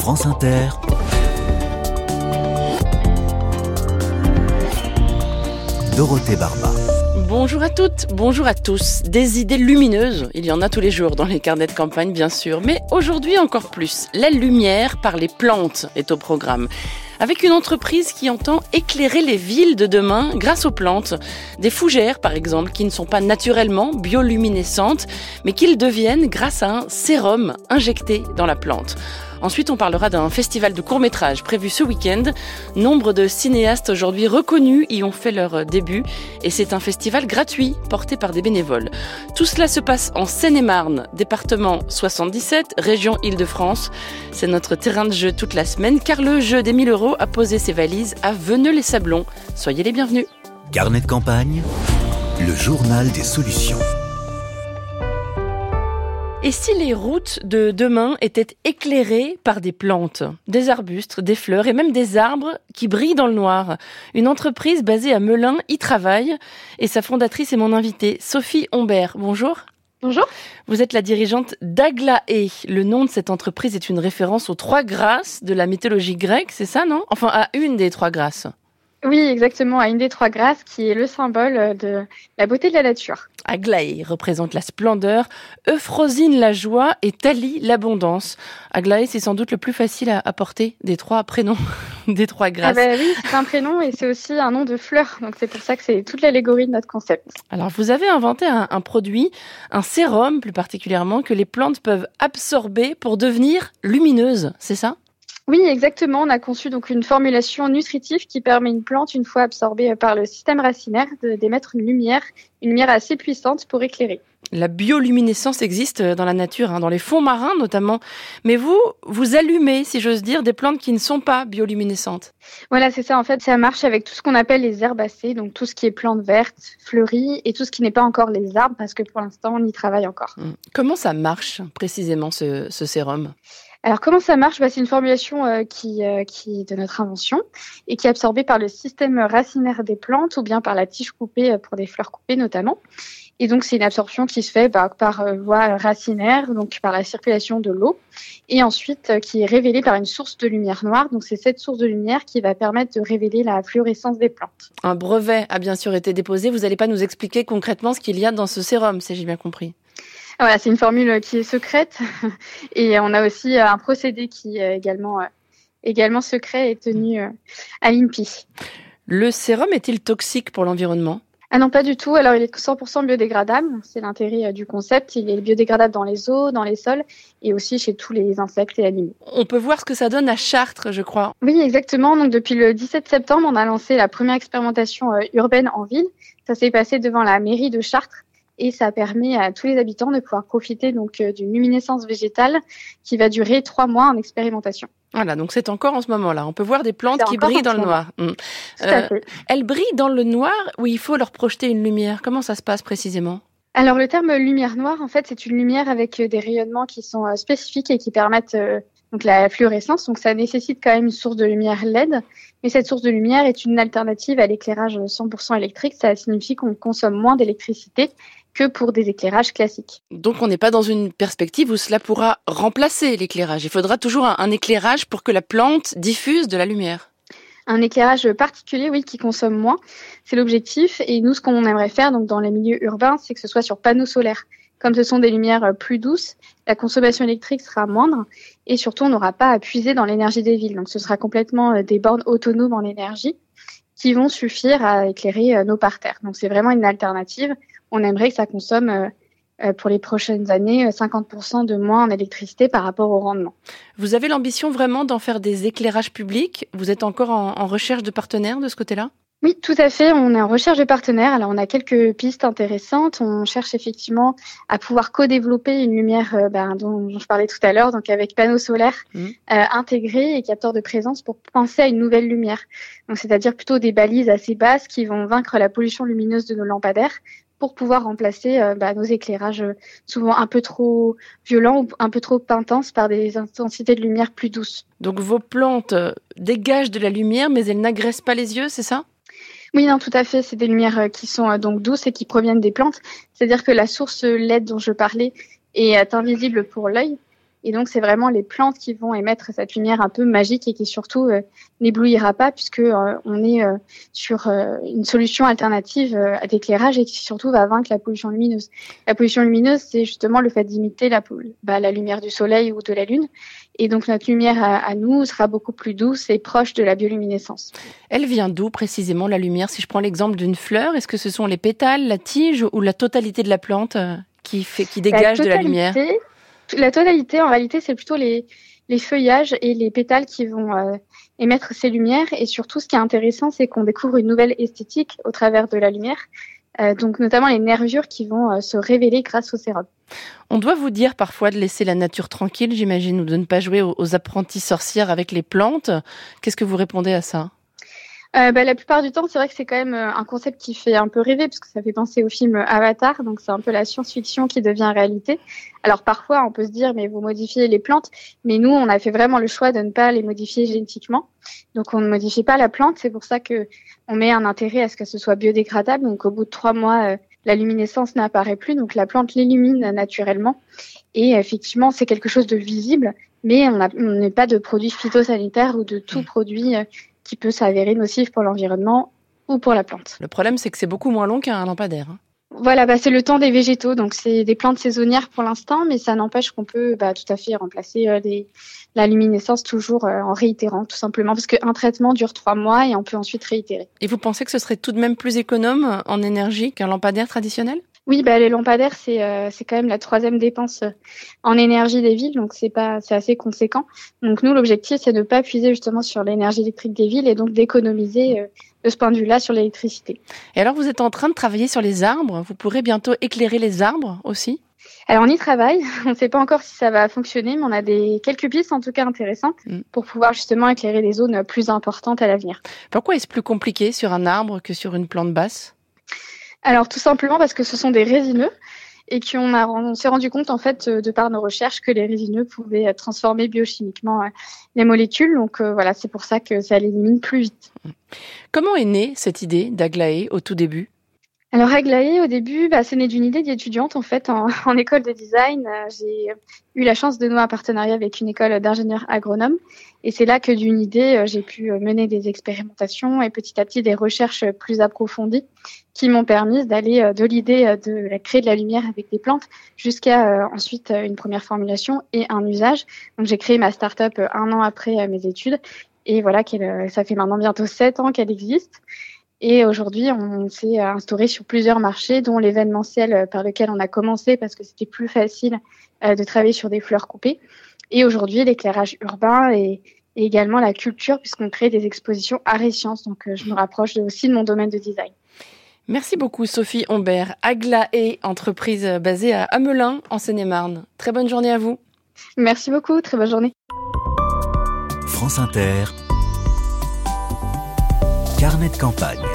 France Inter, Dorothée Barba. Bonjour à toutes, bonjour à tous. Des idées lumineuses, il y en a tous les jours dans les carnets de campagne bien sûr, mais aujourd'hui encore plus. La lumière par les plantes est au programme avec une entreprise qui entend éclairer les villes de demain grâce aux plantes. Des fougères, par exemple, qui ne sont pas naturellement bioluminescentes, mais qu'ils deviennent grâce à un sérum injecté dans la plante. Ensuite, on parlera d'un festival de courts-métrages prévu ce week-end. Nombre de cinéastes aujourd'hui reconnus y ont fait leur début et c'est un festival gratuit porté par des bénévoles. Tout cela se passe en Seine-et-Marne, département 77, région Île-de-France. C'est notre terrain de jeu toute la semaine car le jeu des 1000 euros a posé ses valises à Veneux-les-Sablons. Soyez les bienvenus. Carnet de campagne, le journal des solutions. Et si les routes de demain étaient éclairées par des plantes, des arbustes, des fleurs et même des arbres qui brillent dans le noir? Une entreprise basée à Melun y travaille et sa fondatrice est mon invitée, Sophie Humbert. Bonjour. Bonjour. Vous êtes la dirigeante d'Aglaé. Le nom de cette entreprise est une référence aux trois grâces de la mythologie grecque, c'est ça, non? Enfin, à une des trois grâces. Oui, exactement, à une des trois grâces qui est le symbole de la beauté de la nature. Aglaé représente la splendeur, Euphrosine la joie et Thalie l'abondance. Aglaé, c'est sans doute le plus facile à apporter des trois prénoms, des trois grâces. Ah bah oui, c'est un prénom et c'est aussi un nom de fleur. Donc c'est pour ça que c'est toute l'allégorie de notre concept. Alors vous avez inventé un, un produit, un sérum plus particulièrement, que les plantes peuvent absorber pour devenir lumineuses, c'est ça? Oui, exactement. On a conçu donc une formulation nutritive qui permet à une plante, une fois absorbée par le système racinaire, d'émettre une lumière, une lumière assez puissante pour éclairer. La bioluminescence existe dans la nature, hein, dans les fonds marins notamment. Mais vous, vous allumez, si j'ose dire, des plantes qui ne sont pas bioluminescentes. Voilà, c'est ça. En fait, ça marche avec tout ce qu'on appelle les herbacées, donc tout ce qui est plantes vertes, fleuries, et tout ce qui n'est pas encore les arbres, parce que pour l'instant, on y travaille encore. Hum. Comment ça marche précisément ce, ce sérum? Alors comment ça marche? C'est une formulation euh, qui, euh, qui est de notre invention et qui est absorbée par le système racinaire des plantes ou bien par la tige coupée euh, pour des fleurs coupées notamment. Et donc c'est une absorption qui se fait bah, par voie racinaire, donc par la circulation de l'eau, et ensuite qui est révélée par une source de lumière noire. Donc c'est cette source de lumière qui va permettre de révéler la fluorescence des plantes. Un brevet a bien sûr été déposé. Vous n'allez pas nous expliquer concrètement ce qu'il y a dans ce sérum, si j'ai bien compris. Voilà, c'est une formule qui est secrète et on a aussi un procédé qui est également, euh, également secret et tenu euh, à l'INPI. Le sérum est-il toxique pour l'environnement? Ah non, pas du tout. Alors, il est 100% biodégradable. C'est l'intérêt euh, du concept. Il est biodégradable dans les eaux, dans les sols et aussi chez tous les insectes et animaux. On peut voir ce que ça donne à Chartres, je crois. Oui, exactement. Donc, depuis le 17 septembre, on a lancé la première expérimentation urbaine en ville. Ça s'est passé devant la mairie de Chartres et ça permet à tous les habitants de pouvoir profiter donc euh, d'une luminescence végétale qui va durer trois mois en expérimentation. Voilà, donc c'est encore en ce moment-là. On peut voir des plantes qui brillent dans le noir. Mmh. Euh, elles brillent dans le noir ou il faut leur projeter une lumière? Comment ça se passe précisément? Alors le terme lumière noire, en fait, c'est une lumière avec euh, des rayonnements qui sont spécifiques et qui permettent donc la fluorescence. Donc ça nécessite quand même une source de lumière LED, mais cette source de lumière est une alternative à l'éclairage 100% électrique. Ça signifie qu'on consomme moins d'électricité que pour des éclairages classiques. Donc on n'est pas dans une perspective où cela pourra remplacer l'éclairage. Il faudra toujours un, éclairage pour que la plante diffuse de la lumière. Un éclairage particulier, oui, qui consomme moins. C'est l'objectif. Et nous, ce qu'on aimerait faire donc dans les milieux urbains, c'est que ce soit sur panneaux solaires. Comme ce sont des lumières plus douces, la consommation électrique sera moindre et surtout on n'aura pas à puiser dans l'énergie des villes. Donc ce sera complètement euh, des bornes autonomes en énergie qui vont suffire à éclairer euh, nos parterres. Donc c'est vraiment une alternative on aimerait que ça consomme euh, euh, pour les prochaines années 50% de moins en électricité par rapport au rendement. Vous avez l'ambition vraiment d'en faire des éclairages publics? Vous êtes encore en, recherche de partenaires de ce côté-là? Oui, tout à fait. On est en recherche de partenaires. Alors, on a quelques pistes intéressantes. On cherche effectivement à pouvoir co-développer une lumière euh, ben, dont, je parlais tout à l'heure, donc avec panneaux solaires mmh. intégrés et capteurs de présence pour penser à une nouvelle lumière. Donc, c'est-à-dire plutôt des balises assez basses qui vont vaincre la pollution lumineuse de nos lampadaires pour pouvoir remplacer euh, bah, nos éclairages euh, souvent un peu trop violents ou un peu trop intenses par des intensités de lumière plus douces. Donc vos plantes euh, dégagent de la lumière, mais elles n'agressent pas les yeux, c'est ça? Oui, non, tout à fait. C'est des lumières qui sont donc douces et qui proviennent des plantes. C'est-à-dire que la source LED dont je parlais est invisible pour l'œil, Et donc, c'est vraiment les plantes qui vont émettre cette lumière un peu magique et qui surtout euh, n'éblouira pas puisque euh, on est euh, sur une solution alternative à d'éclairage et qui surtout va vaincre la pollution lumineuse. La pollution lumineuse, c'est justement le fait d'imiter la, bah, la lumière du soleil ou de la lune. Et donc, notre lumière à, à, nous sera beaucoup plus douce et proche de la bioluminescence. Elle vient d'où précisément la lumière? Si je prends l'exemple d'une fleur, est-ce que ce sont les pétales, la tige ou la totalité de la plante qui, fait, qui dégage de la lumière? La tonalité, en réalité, c'est plutôt les, feuillages et les pétales qui vont euh, émettre ces lumières. Et surtout, ce qui est intéressant, c'est qu'on découvre une nouvelle esthétique au travers de la lumière. Euh, donc notamment les nervures qui vont euh, se révéler grâce au sérum. On doit vous dire parfois de laisser la nature tranquille, j'imagine, ou de ne pas jouer aux apprentis sorcières avec les plantes. Qu'est-ce que vous répondez à ça? Euh, bah, la plupart du temps, c'est vrai que c'est quand même euh, un concept qui fait un peu rêver, parce que ça fait penser au film Avatar, donc c'est un peu la science-fiction qui devient réalité. Alors parfois, on peut se dire, mais vous modifiez les plantes, mais nous, on a fait vraiment le choix de ne pas les modifier génétiquement. Donc on ne modifie pas la plante, c'est pour ça que on met un intérêt à ce que ce soit biodégradable. Donc au bout de trois mois, euh, la luminescence n'apparaît plus, donc la plante l'illumine naturellement. Et effectivement, c'est quelque chose de visible, mais on n'est pas de produits phytosanitaires ou de tout mmh. produit qui peut s'avérer nocif pour l'environnement ou pour la plante. Le problème, c'est que c'est beaucoup moins long qu'un lampadaire. Hein. Voilà, bah, c'est le temps des végétaux, donc c'est des plantes saisonnières pour l'instant, mais ça n'empêche qu'on peut bah, tout à fait remplacer euh, la luminescence toujours euh, en réitérant, tout simplement, parce qu'un traitement dure trois mois et on peut ensuite réitérer. Et vous pensez que ce serait tout de même plus économe en énergie qu'un lampadaire traditionnel? Oui, bah, les lampadaires, c'est euh, c'est quand même la troisième dépense euh, en énergie des villes, donc c'est pas c'est assez conséquent. Donc nous, l'objectif, c'est de ne pas puiser justement sur l'énergie électrique des villes et donc d'économiser euh, de ce point de vue-là sur l'électricité. Et alors, vous êtes en train de travailler sur les arbres. Vous pourrez bientôt éclairer les arbres aussi? Alors on y travaille, on ne sait pas encore si ça va fonctionner, mais on a des quelques pistes en tout cas intéressantes mm. pour pouvoir justement éclairer des zones plus importantes à l'avenir. Pourquoi est-ce plus compliqué sur un arbre que sur une plante basse? Alors tout simplement parce que ce sont des résineux et qu'on s'est rendu compte en fait euh, de par nos recherches que les résineux pouvaient euh, transformer biochimiquement euh, les molécules. Donc voilà, c'est pour ça que ça l'élimine plus vite. Comment est née cette idée d'Aglaé au tout début? Alors Aglaé, au début, bah, c'est né d'une idée d'étudiante en fait en, école de design. J'ai eu la chance de nouer un partenariat avec une école d'ingénieurs agronomes et c'est là que d'une idée, j'ai pu mener des expérimentations et petit à petit des recherches plus approfondies qui m'ont permis d'aller de l'idée de créer de la lumière avec des plantes jusqu'à ensuite une première formulation et un usage. Donc j'ai créé ma start-up un an après mes études et voilà, ça fait maintenant bientôt sept ans qu'elle existe. Et aujourd'hui, on s'est instauré sur plusieurs marchés, dont l'événementiel euh, par lequel on a commencé parce que c'était plus facile euh, de travailler sur des fleurs coupées. Et aujourd'hui, l'éclairage urbain et, également la culture, puisqu'on crée des expositions à et sciences. Donc, euh, je me rapproche aussi de mon domaine de design. Merci beaucoup, Sophie Humbert. Agla et entreprise basée à Amelin, en Seine-et-Marne. Très bonne journée à vous. Merci beaucoup. Très bonne journée. France Inter. Carnet de campagne.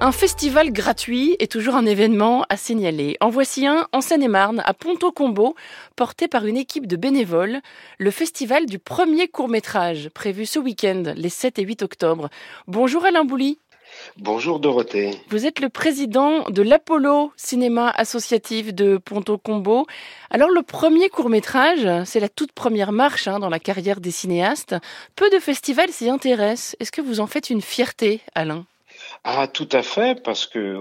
Un festival gratuit est toujours un événement à signaler. En voici un en Seine-et-Marne, à Ponto-Combo, porté par une équipe de bénévoles, le festival du premier court-métrage, prévu ce week-end, les 7 et 8 octobre. Bonjour Alain Bouly. Bonjour Dorothée. Vous êtes le président de l'Apollo Cinéma Associatif de Ponto Combo. Alors le premier court métrage, c'est la toute première marche hein, dans la carrière des cinéastes. Peu de festivals s'y intéressent. Est-ce que vous en faites une fierté, Alain? Ah, tout à fait, parce que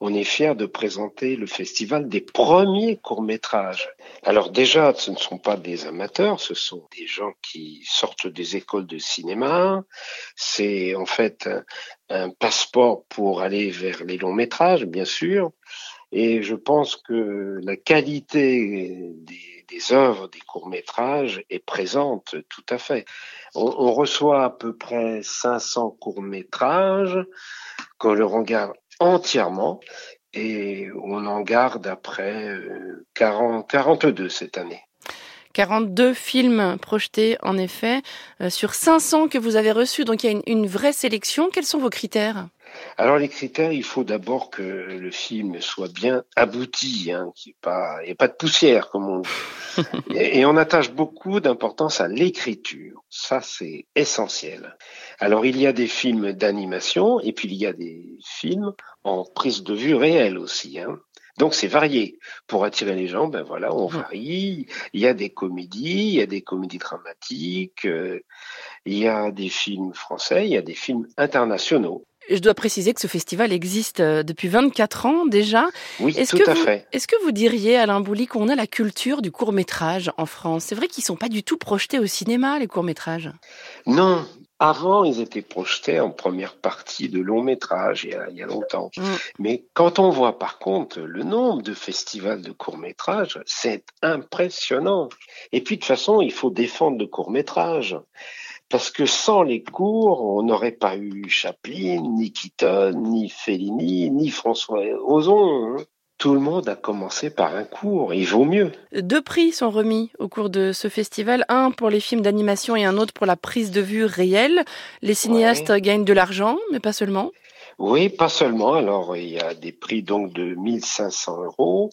on, est fier de présenter le festival des premiers courts-métrages. Alors déjà, ce ne sont pas des amateurs, ce sont des gens qui sortent des écoles de cinéma. C'est en fait un, passeport pour aller vers les longs métrages, bien sûr. Et je pense que la qualité des, des œuvres, des courts-métrages est présente tout à fait. On, reçoit à peu près 500 courts-métrages qu'on le regarde entièrement et on en garde après 40, euh, 42 cette année. 42 films projetés en effet euh, sur 500 que vous avez reçus, donc il y a une vraie sélection. Quels sont vos critères? Alors les critères, il faut d'abord que le film soit bien abouti, hein, qu'il n'y ait pas de poussière comme on dit. et, on attache beaucoup d'importance à l'écriture. Ça c'est essentiel. Alors il y a des films d'animation et puis il y a des films en prise de vue réelle aussi. Hein. Donc c'est varié. Pour attirer les gens, ben voilà, on varie. Il y a des comédies, il y a des comédies dramatiques, euh, il y a des films français, il y a des films internationaux. Je dois préciser que ce festival existe euh, depuis 24 ans déjà. Oui, tout à fait. Est-ce que vous diriez, Alain Bouly, qu'on a la culture du court métrage en France? C'est vrai qu'ils sont pas du tout projetés au cinéma, les courts métrages. Non, avant, ils étaient projetés en première partie de long métrage il y a, il y a longtemps. Mm. Mais quand on voit par contre le nombre de festivals de court métrage, c'est impressionnant. Et puis de toute façon, il faut défendre le court métrage. Parce que sans les cours, on n'aurait pas eu Chaplin, ni Keaton, ni Fellini, ni François Ozon. Hein. Tout le monde a commencé par un cours, il vaut mieux. Deux prix sont remis au cours de ce festival, un pour les films d'animation et un autre pour la prise de vue réelle. Les cinéastes gagnent de l'argent, mais pas seulement. Oui, pas seulement. Alors, il y a des prix donc de 1500 euros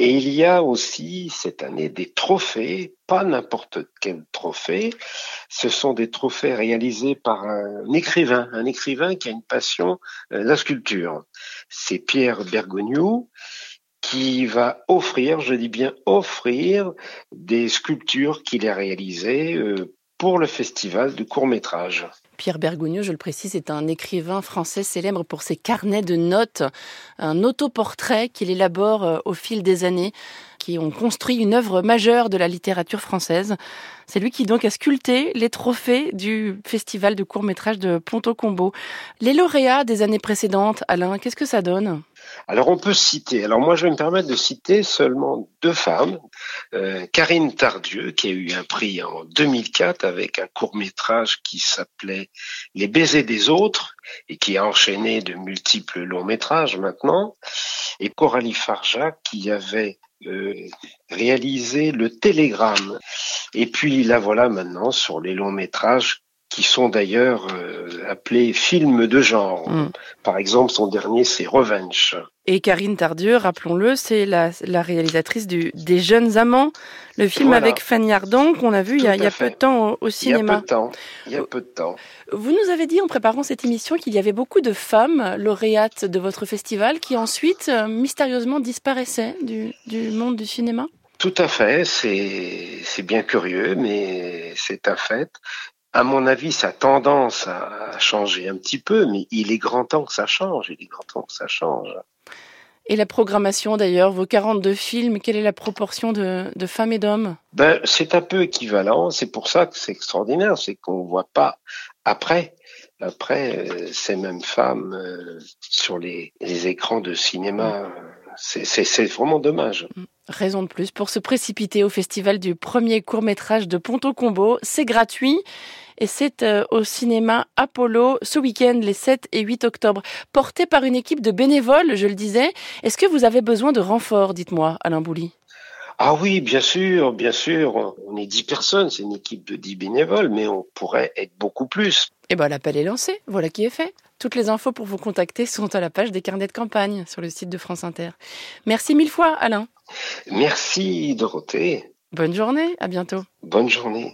et il y a aussi cette année des trophées, pas n'importe quel trophée. Ce sont des trophées réalisés par un écrivain, un écrivain qui a une passion, euh, la sculpture. C'est Pierre Bergogneau qui va offrir, je dis bien offrir, des sculptures qu'il a réalisées euh, pour le festival de court métrage. Pierre Bergogneau, je le précise, est un écrivain français célèbre pour ses carnets de notes, un autoportrait qu'il élabore euh, au fil des années, qui ont construit une œuvre majeure de la littérature française. C'est lui qui donc a sculpté les trophées du festival de court métrage de Ponto Combo. Les lauréats des années précédentes, Alain, qu'est-ce que ça donne? Alors on peut citer, alors moi je vais me permettre de citer seulement deux femmes, euh, Karine Tardieu qui a eu un prix en 2004 avec un court métrage qui s'appelait Les baisers des autres et qui a enchaîné de multiples longs métrages maintenant, et Coralie Farja qui avait euh, réalisé le Télégramme. Et puis là voilà maintenant sur les longs métrages qui sont d'ailleurs euh, appelés films de genre. Mm. Par exemple, son dernier, c'est Revenge. Et Karine Tardieu, rappelons-le, c'est la, la, réalisatrice du, des Jeunes Amants, le film avec Fanny Ardant qu'on a vu il y a, il y a, peu de temps au, cinéma. Il y a peu de temps. Il y a peu de temps. Vous nous avez dit en préparant cette émission qu'il y avait beaucoup de femmes lauréates de votre festival qui ensuite euh, mystérieusement disparaissaient du, du monde du cinéma? Tout à fait, c'est bien curieux, mais c'est un fait à mon avis, ça a tendance à changer un petit peu, mais il est grand temps que ça change. Il est grand temps que ça change. Et la programmation d'ailleurs, vos 42 films, quelle est la proportion de, femmes et d'hommes? Ben, C'est un peu équivalent, c'est pour ça que c'est extraordinaire, c'est qu'on ne voit pas après, après euh, ces mêmes femmes euh, sur les, les, écrans de cinéma. C'est vraiment dommage. Mm. Raison de plus pour se précipiter au festival du premier court métrage de Ponto Combo. C'est gratuit et c'est euh, au cinéma Apollo ce week-end, les 7 et 8 octobre. Porté par une équipe de bénévoles, je le disais. Est-ce que vous avez besoin de renfort, dites-moi, Alain Bouli ah oui, bien sûr, bien sûr. On est 10 personnes, c'est une équipe de 10 bénévoles, mais on pourrait être beaucoup plus. Eh ben, l'appel est lancé. Voilà qui est fait. Toutes les infos pour vous contacter sont à la page des carnets de campagne sur le site de France Inter. Merci mille fois, Alain. Merci, Dorothée. Bonne journée, à bientôt. Bonne journée.